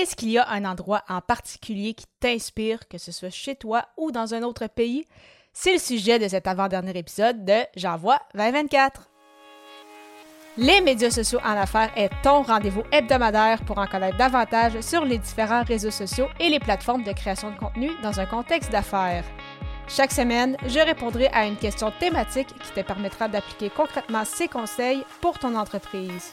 Est-ce qu'il y a un endroit en particulier qui t'inspire, que ce soit chez toi ou dans un autre pays? C'est le sujet de cet avant-dernier épisode de J'envoie 2024. Les médias sociaux en affaires est ton rendez-vous hebdomadaire pour en connaître davantage sur les différents réseaux sociaux et les plateformes de création de contenu dans un contexte d'affaires. Chaque semaine, je répondrai à une question thématique qui te permettra d'appliquer concrètement ces conseils pour ton entreprise.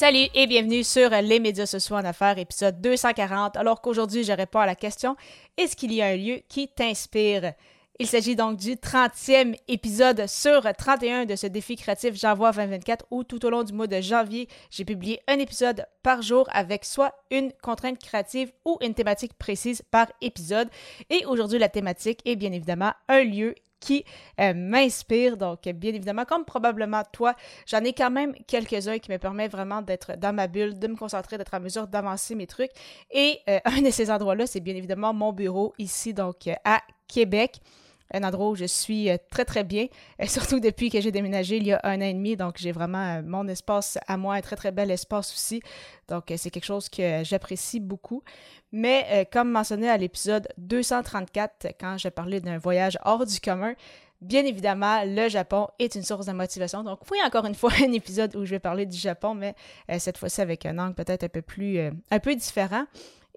Salut et bienvenue sur les médias sociaux en affaires, épisode 240, alors qu'aujourd'hui je réponds à la question Est-ce qu'il y a un lieu qui t'inspire? Il s'agit donc du 30e épisode sur 31 de ce défi créatif J'envoie 2024 où tout au long du mois de janvier, j'ai publié un épisode par jour avec soit une contrainte créative ou une thématique précise par épisode. Et aujourd'hui, la thématique est bien évidemment un lieu qui euh, m'inspire. Donc, bien évidemment, comme probablement toi, j'en ai quand même quelques-uns qui me permettent vraiment d'être dans ma bulle, de me concentrer, d'être en mesure d'avancer mes trucs. Et euh, un de ces endroits-là, c'est bien évidemment mon bureau ici, donc à Québec un endroit où je suis euh, très, très bien, et surtout depuis que j'ai déménagé il y a un an et demi. Donc, j'ai vraiment euh, mon espace à moi, un très, très bel espace aussi. Donc, euh, c'est quelque chose que j'apprécie beaucoup. Mais comme mentionné à l'épisode 234, quand j'ai parlé d'un voyage hors du commun, Bien évidemment, le Japon est une source de motivation. Donc, oui, encore une fois, un épisode où je vais parler du Japon, mais cette fois-ci avec un angle peut-être un peu plus, un peu différent.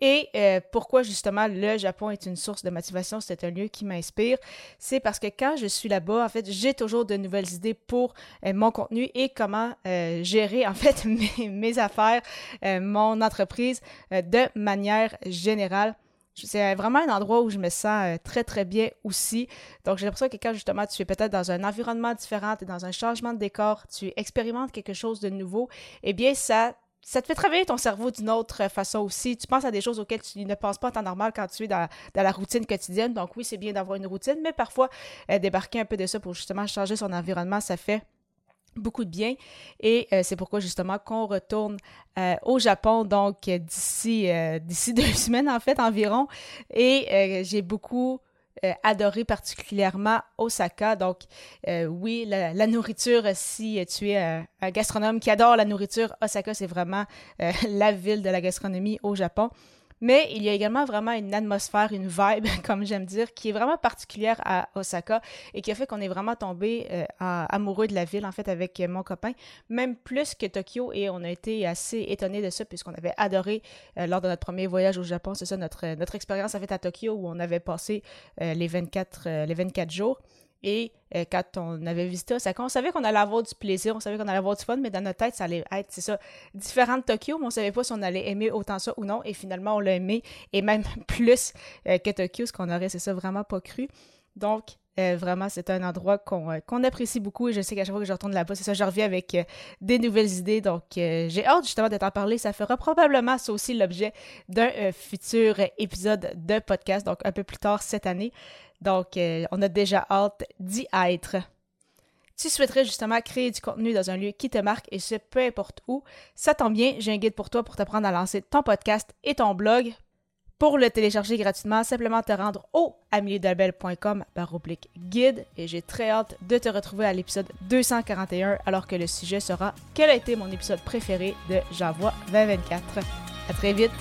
Et euh, pourquoi justement le Japon est une source de motivation, c'est un lieu qui m'inspire, c'est parce que quand je suis là-bas, en fait, j'ai toujours de nouvelles idées pour euh, mon contenu et comment euh, gérer en fait mes, affaires, mon entreprise de manière générale. C'est vraiment un endroit où je me sens très, très bien aussi. Donc, j'ai l'impression que quand justement tu es peut-être dans un environnement différent, tu es dans un changement de décor, tu expérimentes quelque chose de nouveau, eh bien, ça ça te fait travailler ton cerveau d'une autre façon aussi. Tu penses à des choses auxquelles tu ne penses pas en temps normal quand tu es dans, la routine quotidienne. Donc oui, c'est bien d'avoir une routine, mais parfois, euh, débarquer un peu de ça pour justement changer son environnement, ça fait beaucoup de bien. Et euh, c'est pourquoi justement qu'on retourne euh, au Japon, donc d'ici d'ici deux semaines en fait environ. Et j'ai beaucoup euh, adoré particulièrement Osaka. Donc, euh, oui, la, nourriture, si tu es un, gastronome qui adore la nourriture, Osaka, c'est vraiment euh, la ville de la gastronomie au Japon. Mais il y a également vraiment une atmosphère, une vibe, comme j'aime dire, qui est vraiment particulière à Osaka et qui a fait qu'on est vraiment tombé euh, amoureux de la ville, en fait, avec mon copain, même plus que Tokyo. Et on a été assez étonnés de ça puisqu'on avait adoré euh, lors de notre premier voyage au Japon. C'est ça, notre, notre expérience, en à Tokyo où on avait passé euh, les, 24, les 24 jours. Et euh, quand on avait visité Osaka, on savait qu'on allait avoir du plaisir, on savait qu'on allait avoir du fun, mais dans notre tête, ça allait être, c'est ça, différent de Tokyo, mais on savait pas si on allait aimer autant ça ou non. Et finalement, on l'a aimé, et même plus euh, que Tokyo, ce qu'on aurait, c'est ça, vraiment pas cru. Donc, euh, vraiment, c'est un endroit qu'on apprécie beaucoup et je sais qu'à chaque fois que je retourne là-bas, c'est ça, je reviens avec des nouvelles idées. Donc, j'ai hâte justement d'être en parler. Ça fera probablement ça aussi l'objet d'un futur épisode de podcast, donc un peu plus tard cette année. Donc, euh, on a déjà hâte d'y être. Tu souhaiterais justement créer du contenu dans un lieu qui te marque et ce, peu importe où, ça tombe bien, j'ai un guide pour toi pour t'apprendre à lancer ton podcast et ton blog. Pour le télécharger gratuitement, simplement te rendre au ameliedabel.com par oblique guide et j'ai très hâte de te retrouver à l'épisode 241 alors que le sujet sera quel a été mon épisode préféré de J'envoie 2024. À très vite!